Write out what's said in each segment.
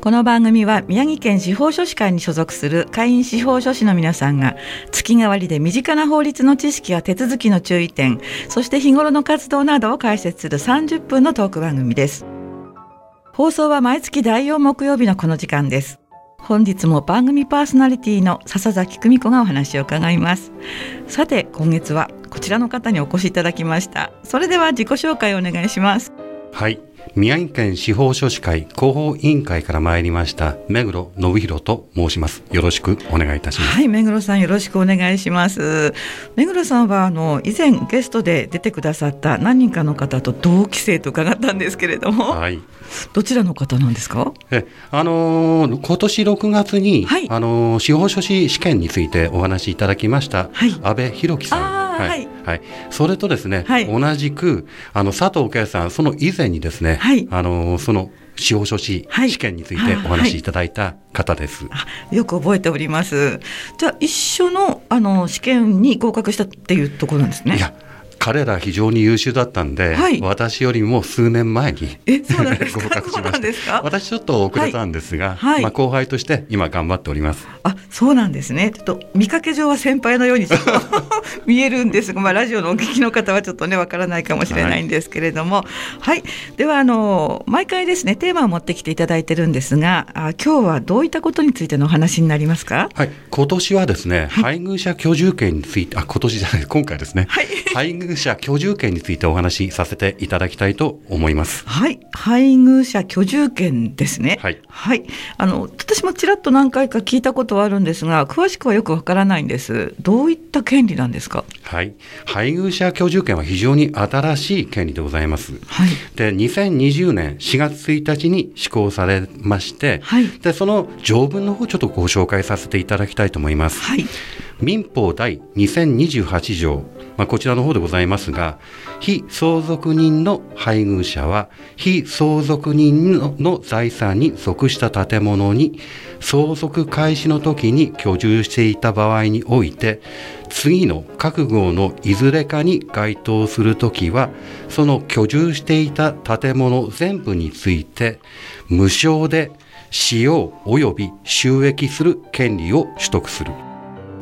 この番組は宮城県司法書士会に所属する会員司法書士の皆さんが月替わりで身近な法律の知識や手続きの注意点そして日頃の活動などを解説する30分のトーク番組です。放送は毎月第4木曜日のこの時間です。本日も番組パーソナリティの笹崎久美子がお話を伺います。さて今月はこちらの方にお越しいただきました。それでは自己紹介をお願いします。はい。宮城県司法書士会広報委員会から参りました目黒信弘と申します。よろしくお願いいたします。はい目黒さんよろしくお願いします。目黒さんはあの以前ゲストで出てくださった何人かの方と同期生と伺ったんですけれども、はい、どちらの方なんですか？えあのー、今年6月に、はい、あのー、司法書士試験についてお話しいただきました、はい、安倍博樹さん。はい、はい、それとですね、はい、同じくあの佐藤圭さんその以前にですね、はい、あのその司法書士試験についてお話しいただいた方です。はい、よく覚えております。じゃあ一緒のあの試験に合格したっていうところなんですね。いや彼ら非常に優秀だったんで、はい、私よりも数年前に 合格しました。私ちょっと遅れたんですが、はい、まあ、後輩として今頑張っております。あそうなんですね。ちょっと見かけ上は先輩のように 見えるんですが、まあ、ラジオのお聞きの方はちょっとねわからないかもしれないんですけれども、はい、はい、ではあの毎回ですねテーマを持ってきていただいてるんですがあ今日はどういったことについてのお話になりますか？はい。今年はですね、配偶者居住権についてあ今年じゃない今回ですね、はい、配偶者居住権についてお話しさせていただきたいと思います。はい、配偶者居住権ですね。はい。はい。あの私もちらっと何回か聞いたことはあるんですが、詳しくはよくわからないんです。どういった権利なんですか？はい。配偶者居住権は非常に新しい権利でございます。はい。で、2020年4月1日に施行されまして、はい。で、その条文の方ちょっとご紹介させていただきたいと思います。はい。民法第2028条、まあ、こちらの方でございますが、非相続人の配偶者は、非相続人の財産に属した建物に相続開始の時に居住していた場合において、次の各号のいずれかに該当するときは、その居住していた建物全部について、無償で使用及び収益する権利を取得する。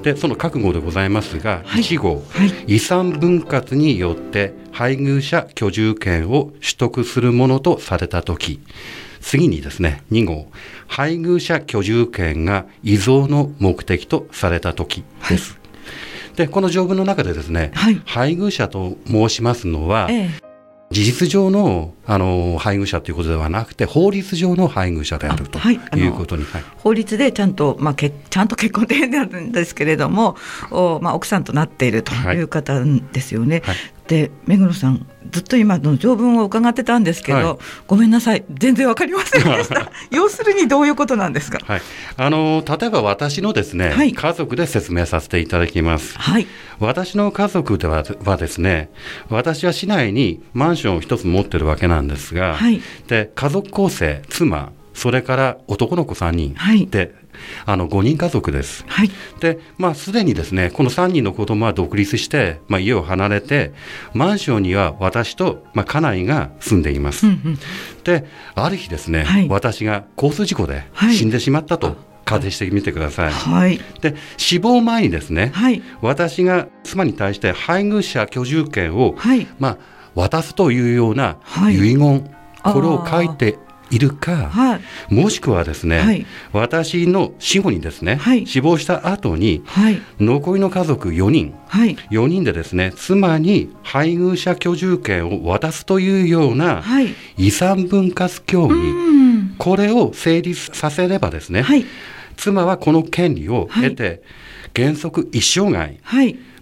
でその覚悟でございますが、はい、1号、はい、遺産分割によって配偶者居住権を取得するものとされたとき次にですね2号配偶者居住権が遺贈の目的とされたときです。はい、でこの条文の中でですね、配偶者と申しますのは、ええ事実上のあの配偶者ということではなくて法律上の配偶者であるということに、はい、法律でちゃんと、まあ、けちゃんと結婚ってなるんですけれどもお、まあ、奥さんとなっているという方ですよね。はい、で目黒さんずっと今の条文を伺ってたんですけど、はい、ごめんなさい。全然わかりませんでした。要するにどういうことなんですか、はい、あの例えば私のですね、はい、家族で説明させていただきます、はい、私の家族でははですね私は市内にマンションを一つ持ってるわけなんですが、はい、で家族構成妻それから男の子3人、はい、であの5人家族です。はい、で、まあ、すでにですね、この3人の子供は独立して、まあ、家を離れて、マンションには私と、まあ、家内が住んでいます。うんうん、で、ある日ですね、はい、私が交通事故で死んでしまったと。仮定してみてください。はい、で死亡前にですね、はい、私が妻に対して配偶者居住権を、はい、まあ、渡すというような遺言、これを書いているか、はい、もしくはですね、はい、私の死後にですね、はい、死亡した後に、残りの家族4人、はい、4人でですね妻に配偶者居住権を渡すというような遺産分割協議、これを成立させればですね、妻はこの権利を得て、原則一生涯、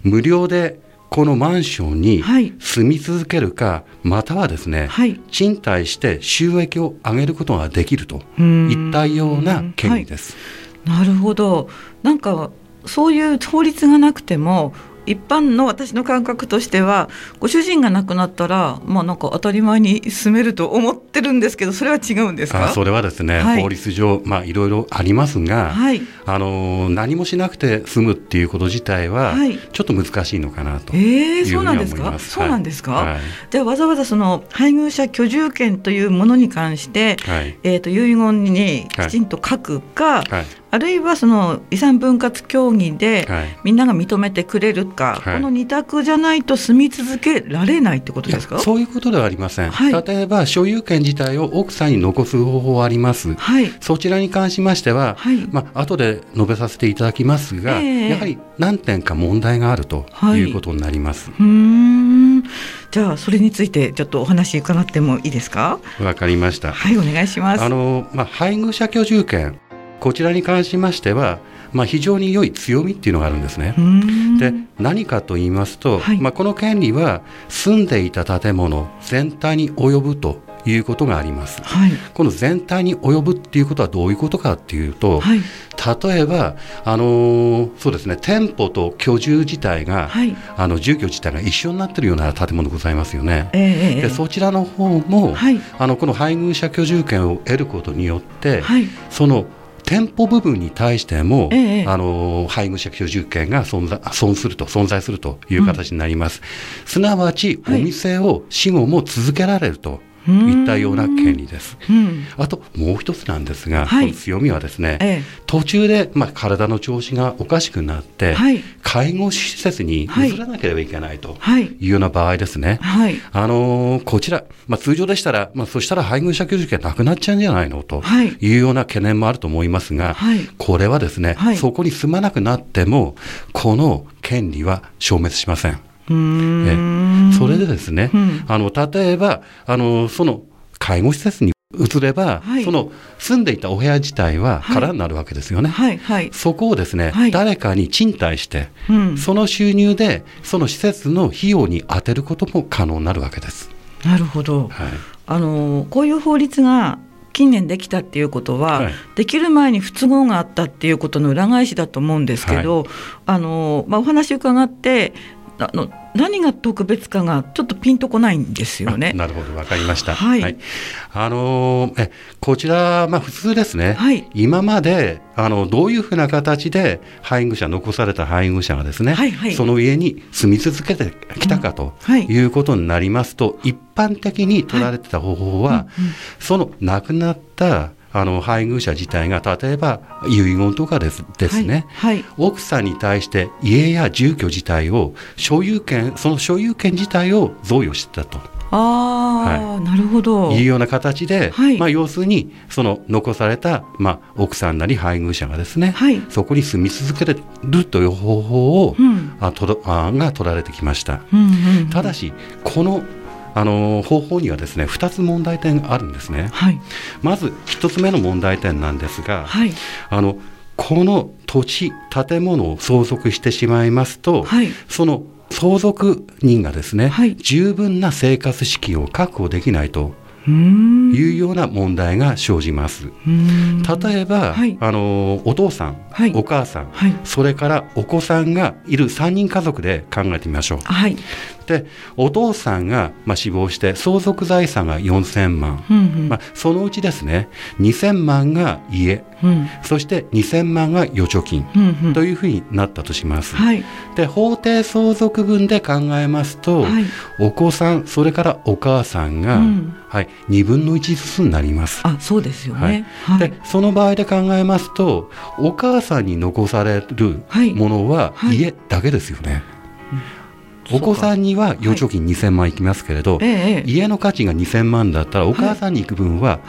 無料でこのマンションに住み続けるか、はい、またはですね、はい、賃貸して収益を上げることができるといったような権利です。はい、なるほど。なんかそういう法律がなくても一般の私の感覚としてはご主人が亡くなったらまあなんか当たり前に住めると思ってるんですけどそれは違うんですか？それはですね、はい、法律上まあいろいろありますが、はい、あの何もしなくて済むっていうこと自体は、ちょっと難しいのかなというふうに思います。そうなんですか、はい、じゃあわざわざその配偶者居住権というものに関して、はい、えーと、遺言にきちんと書くか、はい、あるいはその遺産分割協議でみんなが認めてくれるか、この二択じゃないと住み続けられないってことですか？そういうことではありません、例えば所有権自体を奥さんに残す方法はあります、そちらに関しましては、まあ後で述べさせていただきますが、えー、やはり何点か問題があるとい。うことになります。うん。じゃあそれについてちょっとお話伺ってもいいですか？わかりました。はいお願いします。あのまあ配偶者居住権こちらに関しましてはまあ、非常に良い強みっていうのがあるんですね。で何かと言いますと、はい、まあ、この権利は住んでいた建物全体に及ぶということがあります、はい、この全体に及ぶっていうことはどういうことかっていうと、はい、例えば、あのー、そうですね店舗と居住自体が、はい、あの住居自体が一緒になっているような建物ございますよね。えー、でそちらの方も、あのこの配偶者居住権を得ることによって、その店舗部分に対しても、ええ、あの配偶者居住権が存在存すると存在するという形になります、うん、すなわちお店を死後も続けられるといったような権利です。あともう一つなんですが、はい、強みはですね、ええ、途中で、まあ、体の調子がおかしくなって、はい、介護施設に移らなければいけないとい。うような場合ですね、はい、あのー、こちら、まあ、通常でしたら、まあ、そしたら配偶者居住権なくなっちゃうんじゃないのとい。うような懸念もあると思いますが、これはですね、そこに住まなくなってもこの権利は消滅しません。えそれでですね、うん、あの例えばあのその介護施設に移れば、はい、その住んでいたお部屋自体は空になるわけですよね。はいはい、そこをですね、誰かに賃貸して、うん、その収入でその施設の費用に充てることも可能になるわけです。なるほど。あのこういう法律が近年できたっていうことは、はい、できる前に不都合があったっていうことの裏返しだと思うんですけど、はい、あのまあ、お話伺ってあの何が特別かがちょっとピンとこないんですよね。なるほど、わかりました。はい。はい、あのえこちらまあ普通ですね。はい。今まであのどういうふうな形で配偶者残された配偶者がですね、はいはい、その家に住み続けてきたかということになりますと、うんはい、一般的に取られてた方法は、はいうんうん、その亡くなったあの配偶者自体が例えば遺言とかですですね、はいはい、奥さんに対して家や住居自体を所有権その所有権自体を贈与してたと。あはい、なるほど。いうような形で、はい、まあ、要するにその残された、まあ、奥さんなり配偶者がですね、はい、そこに住み続けるという方法を、うん、あとあが取られてきました。うんうんうん、ただしこのあの方法にはですね2つ問題点があるんですね。はい、まず1つ目の問題点なんですが、はい、あのこの土地建物を相続してしまいますと、はい、その相続人がですね、十分な生活資金を確保できないというような問題が生じます。例えば、はい、あのお父さん、はい、お母さん、はい、それからお子さんがいる3人家族で考えてみましょう。でお父さんが、まあ、死亡して相続財産が4000万、うんうん、まあ、そのうちですね2000万が家、うん、そして2000万が預貯金、うんうん、というふうになったとします。はい、で法定相続分で考えますと、はい、お子さんそれからお母さんが、うん、はい、2分の1ずつになります。あそうですよね、はい、でその場合で考えますとお母さんに残されるものは家だけですよね。お子さんには預貯金2000万いきますけれど、はい。ええ、家の価値が2000万だったらお母さんに行く分は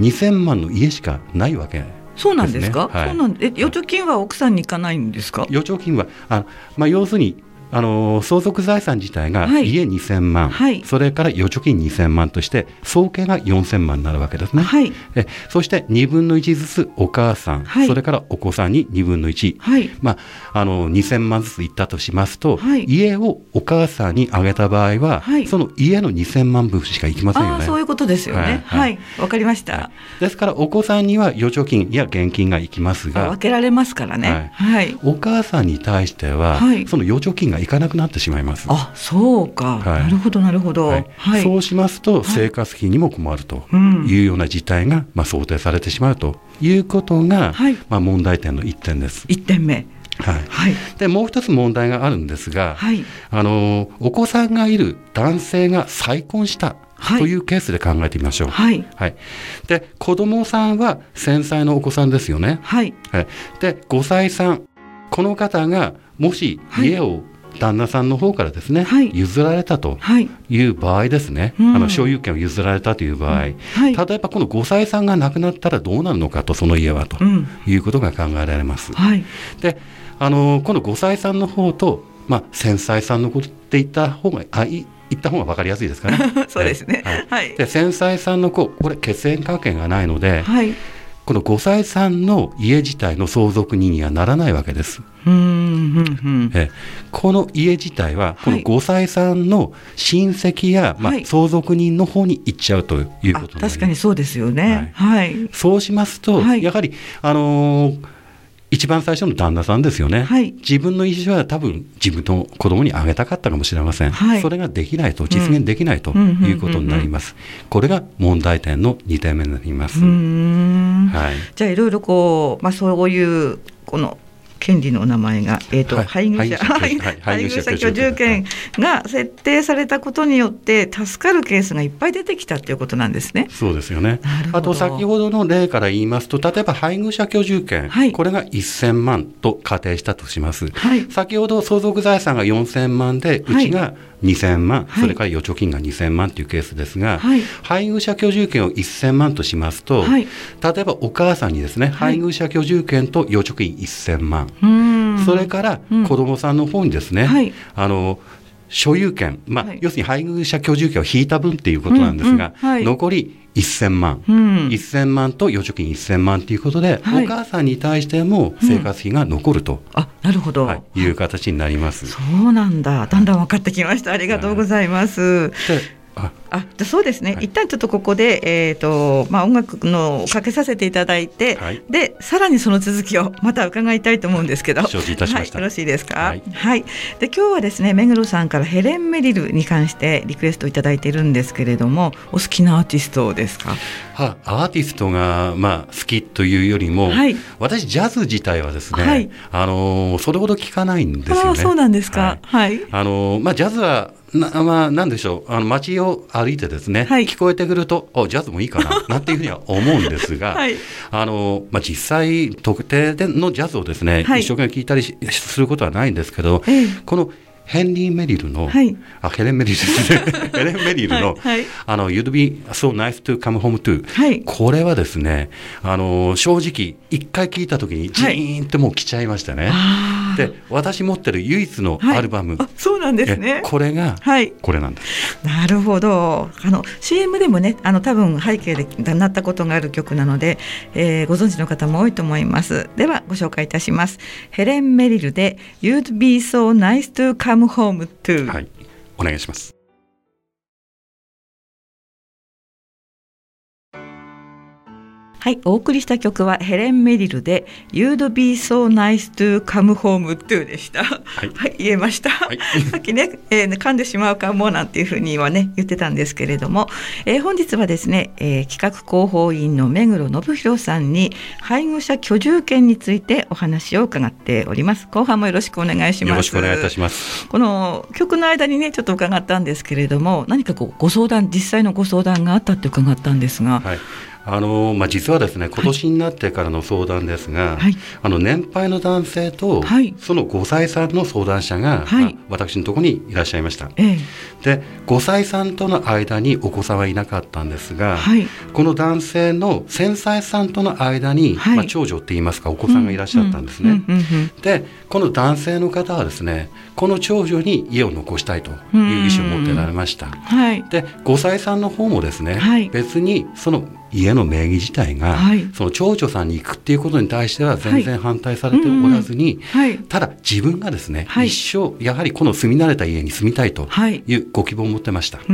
2000万の家しかないわけ、ね、そうなんですか、はい、そうなんえ預貯金は奥さんに行かないんですか？預貯金はあ、まあ、要するにあの相続財産自体が家2000万、はい、それから預貯金2000万として総計が4000万になるわけですね、はい、えそして2分の1ずつお母さん、はい、それからお子さんに2分の1、はい。まあ、あの2000万ずついったとしますと、はい、家をお母さんにあげた場合は、はい、その家の2000万分しかいきませんよね。そういうことですよね。はい。わ、かりました、ですからお子さんには預貯金や現金がいきますが分けられますからね、はいお母さんに対しては、その預貯金ががいかなくなってしまいます。あそうか、はい、なるほどなるほど、はい、そうしますと生活費にも困るというような事態が、まあ、想定されてしまうということが、まあ、問題点の1点です。1点目。はい、はい、でもう一つ問題があるんですが、はい、あのお子さんがいる男性が再婚したはい、というケースで考えてみましょう。はい。はい、で、子供さんは繊細のお子さんですよね。はい。はい、で、5歳さん、この方がもし家を旦那さんの方からですね、はい、譲られたとい。う場合ですね、はい、あの所有権を譲られたという場合、はい、例えばこの5歳さんが亡くなったらどうなるのかと、その家はということが考えられます。であのこの5歳さんの方と、まあ、繊細さんのことって言った方があい言った方が分かりやすいですかね。そうですね。はい。で繊細さんの子これ血縁関係がないので、はい、この5歳さんの家自体の相続人にはならないわけです。えこの家自体はこの5歳さんの親戚や、まあ、相続人の方に行っちゃうということ確かにそうですよね。はい、そうしますと、やはりあのー一番最初の旦那さんですよね、はい、自分の意思は多分自分の子供にあげたかったかもしれません、はい、それができないと実現できないということになります、これが問題点の2点目になります、はい、じゃあいろいろこう、まあ、そういうこの権利の名前が、えーと、はい、配偶者配偶者居住権。が設定されたことによって助かるケースがいっぱい出てきたということなんですね。そうですよね。あと先ほどの例から言いますと例えば配偶者居住権、はい、これが1000万と仮定したとします。はい、先ほど相続財産が4000万でうちが2000万、それから預貯金が2000万というケースですが、配偶者居住権を1000万としますと、例えばお母さんにですね、配偶者居住権と預貯金1000万、それから子供さんの方にですね、あの所有権、まあ、はい、要するに配偶者居住権を引いた分っていうことなんですが、うんうん。はい、残り1000万、うん、1000万と預貯金1000万ということで、はい、お母さんに対しても生活費が残ると、うん、あなるほど、はい、いう形になります。そうなんだ。だんだん分かってきました。ありがとうございます。あじゃそうですね、はい、一旦ちょっとここで、えーとまあ、音楽のかけさせていただいて、はい、でさらにその続きをまた伺いたいと思うんですけど、承知いたしました、はい、よろしいですか、はい、はい、で今日はですね目黒さんからヘレン・メリルに関してリクエストいただいているんですけれどもお好きなアーティストですか？はアーティストが、まあ、好きというよりも、はい、私ジャズ自体はですね、はい、あのそれほど聞かないんですよね。そうなんですか、はい、あのまあ、ジャズはなまあ、なんでしょう。あの街を歩いてですね、はい、聞こえてくるとおジャズもいいかな なんていうふうには思うんですが、はい、あのまあ、実際特定でのジャズをですね、はい、一生懸命聞いたりすることはないんですけど、ええ、このヘンリー・メリルの、はい、あヘレン・メリルですね。ヘレン・メリルのはい、あの You'd be so nice to come home to、はい、これはですねあの正直一回聞いた時にジーンってもう来ちゃいましたね。で私持ってる唯一のアルバム、そうなんですね。これが、これなんです。なるほど。あの CM でもねあの多分背景でなったことがある曲なので、えー、ご存知の方も多いと思います。ではご紹介いたします。ヘレン・メリルで You'd be so nice to come come home to はいお願いしますはい、お送りした曲はヘレン・メリルで You'd be so nice to come home to でした。はい、はい、言えました。はい、さっきね、えー、噛んでしまうかもなんていうふうにはね言ってたんですけれども、えー、本日はですね、えー、企画広報員の目黒信弘さんに配偶者居住権についてお話を伺っております。後半もよろしくお願いします。よろしくお願いいたします。この曲の間にねちょっと伺ったんですけれども、何かこうご相談実際のご相談があったって伺ったんですが。はいあのまあ、実はですね今年になってからの相談ですが、はい、あの年配の男性と、はい、その5歳さんの相談者が、はい。まあ、私のところにいらっしゃいました、ええ、で5歳さんとの間にお子さんはいなかったんですが、はい、この男性の1000歳さんとの間に、まあ、長女っていいますかお子さんがいらっしゃったんですね、でこの男性の方はですねこの長女に家を残したいという意思を持ってられました、はい、で5歳さんの方もですね、別にその家の名義自体が、はい、その長女さんに行くっていうことに対しては全然反対されておらずに、はい、ただ自分がですね、はい、一生やはりこの住み慣れた家に住みたいというご希望を持ってました。で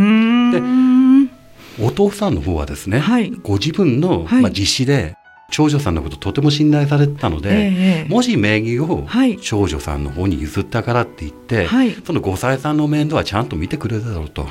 お父さんの方はですね、ご自分の、まあ、実施で長女さんのこととても信頼されてたので、えー、もし名義を長女さんの方に譲ったからって言って、はい、その5歳さんの面倒はちゃんと見てくれるだろうと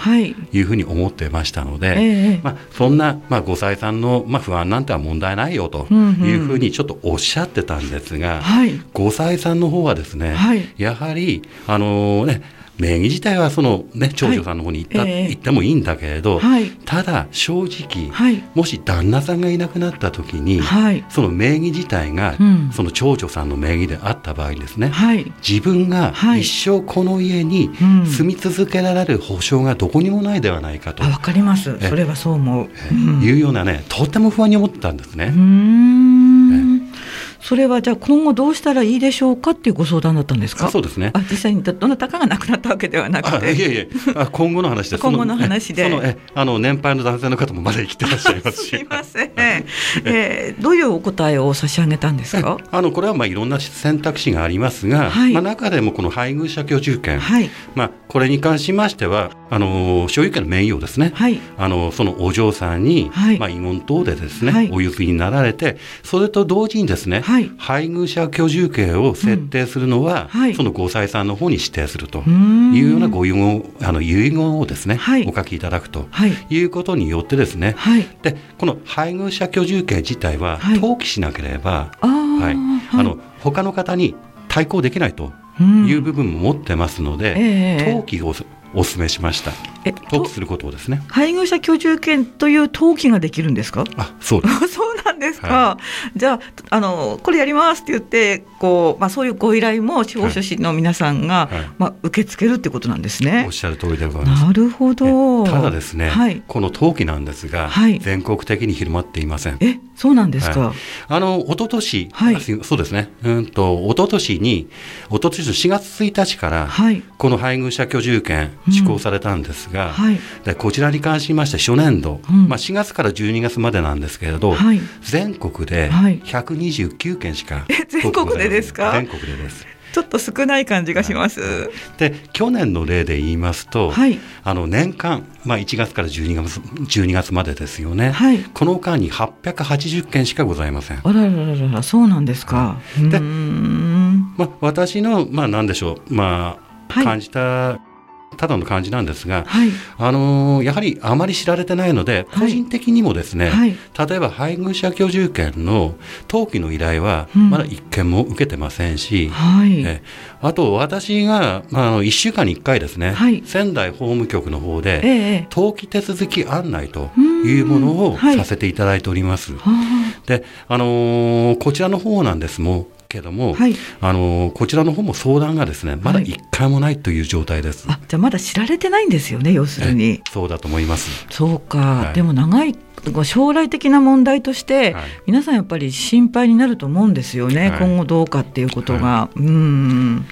い。うふうに思ってましたので、えー、まあ、そんな、まあ、5歳さんの、まあ、不安なんては問題ないよというふうにちょっとおっしゃってたんですが、はい、5歳さんの方はですね、はい、やはりあのー、ね名義自体はその、ね、長女さんの方に行った、はい、行ってもいいんだけれど、はい、ただ正直、はい、もし旦那さんがいなくなった時に、その名義自体が、うん、その長女さんの名義であった場合ですね、自分が一生この家に住み続けられる保証がどこにもないではないかと。わ、かります。それはそう思う、うん、いうようなねとても不安に思ってたんですね。それはじゃあ今後どうしたらいいでしょうかっていうご相談だったんですか？そうですね。あ実際にどなたかが亡くなったわけではなく。ていえいえ。あ今後の話で今後の話で。そのえあの年配の男性の方もまだ生きてらっしゃいますし。すいません、えー、どういうお答えを差し上げたんですか？あのこれはまあいろんな選択肢がありますが、はい、まあ、中でもこの配偶者居住権、はい、まあ、これに関しましてはあの所有権の名誉ですね、はい、あのそのお嬢さんに、まあ、遺言等でですね、お譲りになられてそれと同時にですね、配偶者居住権を設定するのは、うん。はい、その5歳さんの方に指定するというようなご遺言あの遺言をですね、はい、お書きいただくとい。うことによってですね、はい、でこの配偶者居住権自体は登記しなければ、はい。あの他の方に対抗できないという部分も持ってますので、えー、登記をお勧めしました。登記することをですね。配偶者居住権という登記ができるんですか？あ、そう そうなんですか。はい、じゃあ、あの、これやりますって言って、こう、まあ、そういうご依頼も司法書士の皆さんが、はいはい、まあ、受け付けるってことなんですね。おっしゃる通りでございます。なるほど。ただですね、この登記なんですが、全国的に広まっていません。え、そうなんですか？あの、一昨年、はい、そうですね。うんと、一昨年に、一昨年の4月1日から、この配偶者居住権施行されたんですが、うん。はい、でこちらに関しまして初年度、うん、まあ、4月から12月までなんですけれど、はい、全国で129件しか、はい、全国でですか？全国でです。ちょっと少ない感じがします。はい、で去年の例で言いますと、はい、あの年間、まあ、1月から12月 ,12 月までですよね、はい、この間に880件しかございません。あららららそうなんですか。で、まあ、私の、まあ、何でしょう、まあ、感じたただの感じなんですが、はい、あのやはりあまり知られてないので、個人的にもですね、はい、例えば配偶者居住権の登記の依頼はまだ一件も受けてませんし、うん、えあと私が、まあ、あの1週間に1回ですね、はい、仙台法務局の方で、ええ、登記手続き案内というものをさせていただいております。で、あのー、こちらの方なんですもけども、はい、あのこちらの方も相談がですねまだ1回もないという状態です、はい、あじゃあまだ知られてないんですよね要するに。そうだと思います。そうか、はい、でも長い将来的な問題として、皆さんやっぱり心配になると思うんですよね、今後どうかっていうことが、うん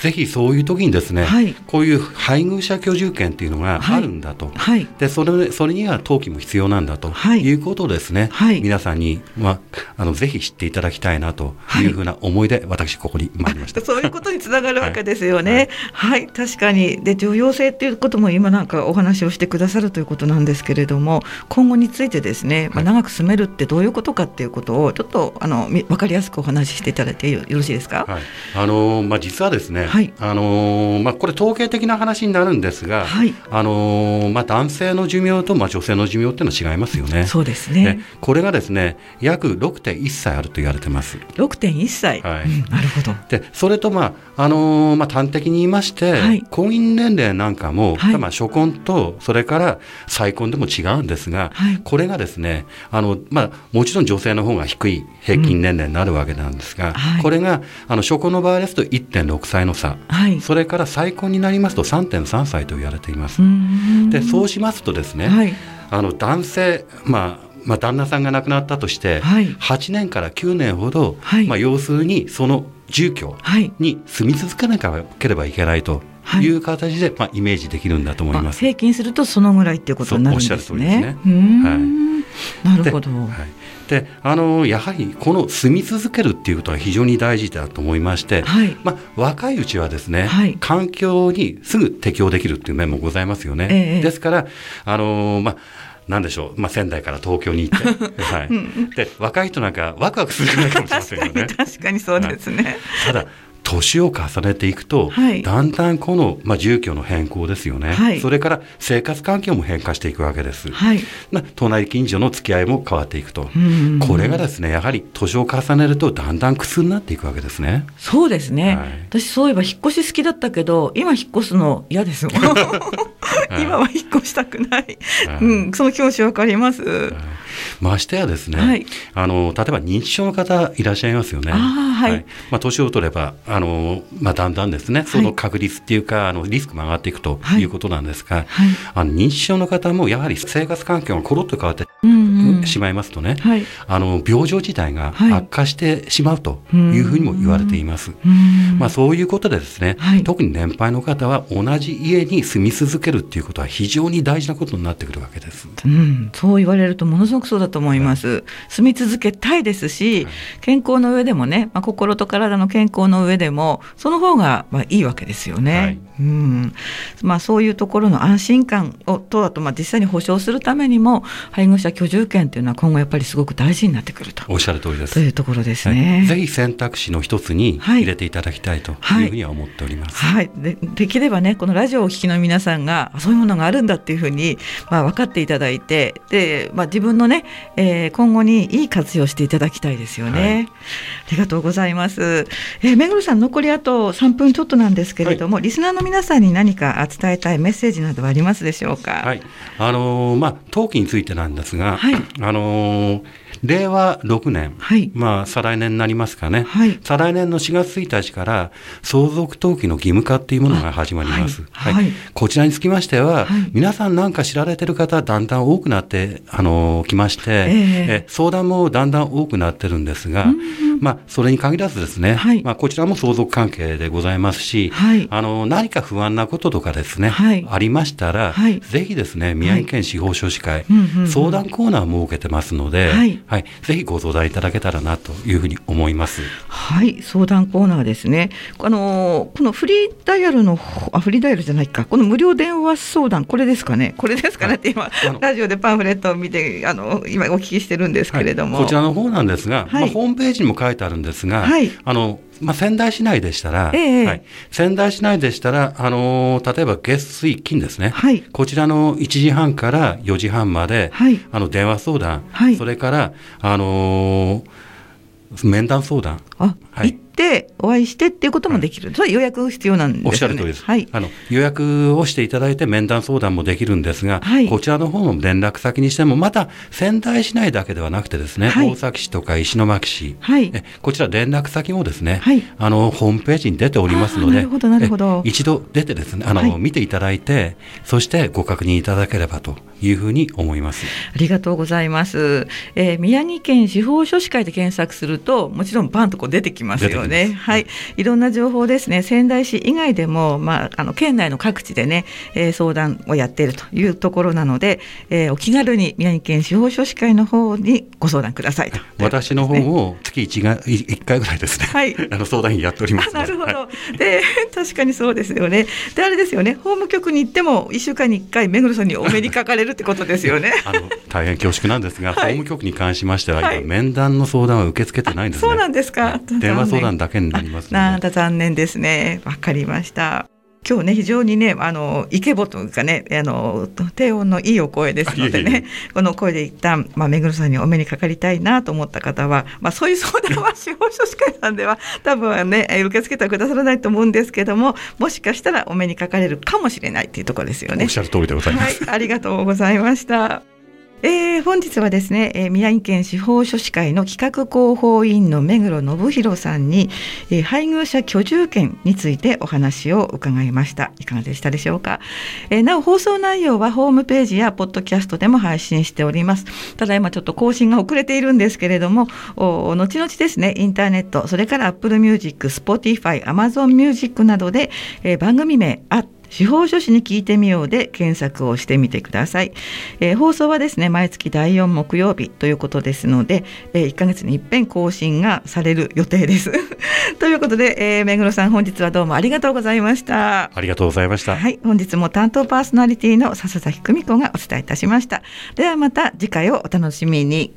ぜひそういう時にですね、はい、こういう配偶者居住権っていうのがあるんだと、はい、でそれそれには登記も必要なんだとい。うことをですね、はい、皆さんに、まあ、あのぜひ知っていただきたいなとい。うふうな思いで、私ここに参りました。そういうことにつながるわけですよね。はい、確かに。で重要性っていうことも今なんかお話をしてくださるということなんですけれども今後についてですね、まあ、長く住めるってどういうことかっていうことをちょっとあの分かりやすくお話ししていただいてよろしいですか？あのまあ、実はですねはい、あのー、まあ、これ統計的な話になるんですが、はい、あのー、まあ、男性の寿命と、まあ、女性の寿命っていうのは違いますよね。そうですね。これがですね約6.1歳あると言われてます。6.1歳、はい、うん、なるほど。でそれと、まああのー、まあ、端的に言いまして、はい、婚姻年齢なんかも、はい、まあ、初婚とそれから再婚でも違うんですが、はい、これがですねあの、まあ、もちろん女性の方が低い平均年齢になるわけなんですが、うん、これがあの初婚の場合ですと1.6歳の差。はい、それから再婚になりますと3.3歳と言われています。でそうしますとですね、はい、あの男性、まあまあ、旦那さんが亡くなったとして、はい、8年から9年ほど、はい、まあ、要するにその住居に住み続けなければいけないという形で、まあ、イメージできるんだと思います。平均するとそのぐらいっていうことになるんですね。おっしゃる通りですね。はい、なるほど。はいであのやはりこの住み続けるっていうことは非常に大事だと思いまして、はい、まあ、若いうちはですね、はい、環境にすぐ適応できるっていう面もございますよね。ええ、ですからあの、まあなんでしょう、まあ、仙台から東京に行って、はい、で若い人なんかワクワクするかもしれませんよね。確かにそうですね、はい、ただ年を重ねていくと、はい、だんだんこの、まあ、住居の変更ですよね、はい、それから生活環境も変化していくわけです、はい、隣近所の付き合いも変わっていくと、これがですねやはり年を重ねるとだんだん苦痛になっていくわけですね。そうですね、私そういえば引っ越し好きだったけど今引っ越すの嫌ですもん。今は引っ越したくない、うん、その気持ちわかります、ましてやですね、はい、あの例えば認知症の方いらっしゃいますよね。はい、はい、まあ、年を取ればあの、まあ、だんだんですね、その確率っていうか、あのリスクも上がっていくとい。うことなんですが、あの認知症の方もやはり生活環境がコロッと変わって、しまいますとね、あの病状自体が悪化してしまうというふうにも言われています。まあ、そういうことでですね、特に年配の方は同じ家に住み続けるっていうことは非常に大事なことになってくるわけです。うん、そう言われるとものすごくそうだと思います。はい、住み続けたいですし、健康の上でもね、まあ、心と体の健康の上でもその方がまあいいわけですよね。はい、うん。まあ、そういうところの安心感をとあとまあ実際に保障するためにも配偶者居住権っていうのは今後やっぱりすごく大事になってくると。おっしゃる通りです。というところですね、はい、ぜひ選択肢の一つに入れていただきたいというふうには思っております、はい、でできればねこのラジオをお聞きの皆さんがそういうものがあるんだっていうふうに、まあ、分かっていただいてで、まあ、自分のね、えー、今後にいい活用していただきたいですよね、はい、ありがとうございます、えー、目黒さん残りあと3分ちょっとなんですけれども、はい、リスナーの皆さんに何か伝えたいメッセージなどはありますでしょうか？はい。あのー、まあ登記についてなんですが、はい、あのー令和6年、はい、まあ再来年になりますかね、はい、再来年の4月1日から相続登記の義務化っていうものが始まります。はい、はい、こちらにつきましては、皆さんなんか知られてる方だんだん多くなってあのきまして、えー、え相談もだんだん多くなってるんですが、まあそれに限らずですね、まあこちらも相続関係でございますし、あの何か不安なこととかですね、ありましたら、ぜひですね宮城県司法書士会、相談コーナーを設けてますので、はい、ぜひご相談いただけたらなというふうに思います。はい、相談コーナーですね。あのこのフリーダイヤルのあフリーダイヤルじゃないか、この無料電話相談。これですかね。これですかね。って今ラジオでパンフレットを見てあの今お聞きしてるんですけれども、はい、こちらの方なんですが、まあホームページにも書いてあるんですが、あのまあ、仙台市内でしたら、えはい、仙台市内でしたら、あのー、例えば月水金ですね、はい、こちらの1時半から4時半まで、はい、あの電話相談、それから、あのー、面談相談。あ、はい、てお会いしてっていうこともできる、それ予約必要なんです、ね、おっしゃる通りです、はい、あの予約をしていただいて面談相談もできるんですが、はい、こちらの方の連絡先にしてもまた仙台市内だけではなくてですね、はい、大崎市とか石巻市、はい、えこちら連絡先もですね、はい、あのホームページに出ておりますのでなるほどなるほど。一度出てですねあの、見ていただいてそしてご確認いただければというふうに思います。ありがとうございます、えー、宮城県司法書士会で検索するともちろんバンとこう出てきますよねはい、いろんな情報ですね。仙台市以外でもまああの県内の各地でね、えー、相談をやっているというところなので、えー、お気軽に宮城県司法書士会の方にご相談くださいと、私の方も月一が一回ぐらいですね、はい、あの相談員やっておりますなるほど、はい、で確かにそうですよね。であれですよね。法務局に行っても一週間に一回目黒さんにお目にかかれるるってことですよね。あの大変恐縮なんですが、はい、法務局に関しましては、今、面談の相談は受け付けてないんですね。そうなんですか。電話相談だけになりますなんだ残念ですね。わかりました。今日ね非常にねあのイケボというかねあの低音のいいお声ですのでねこの声で一旦まあ目黒さんにお目にかかりたいなと思った方はまあそういう相談は司法書士会さんでは 多分ね受け付けてはくださらないと思うんですけどももしかしたらお目にかかれるかもしれないっていうところですよね。おっしゃる通りでございます。はい、ありがとうございました。えー、本日はですね、えー、宮城県司法書士会の企画広報委員の目黒信弘さんに、えー、配偶者居住権についてお話を伺いました。いかがでしたでしょうか、えー、なお放送内容はホームページやポッドキャストでも配信しております。ただ今ちょっと更新が遅れているんですけれども後々ですねインターネットそれから Apple Music、Spotify、Amazon Music などで、えー、番組名あっ司法書士に聞いてみようで検索をしてみてください、えー、放送はですね毎月第4木曜日ということですので、えー、1ヶ月に一遍更新がされる予定です。ということで、えー、目黒さん本日はどうもありがとうございました。ありがとうございました。はい本日も担当パーソナリティの笹崎久美子がお伝えいたしました。ではまた次回をお楽しみに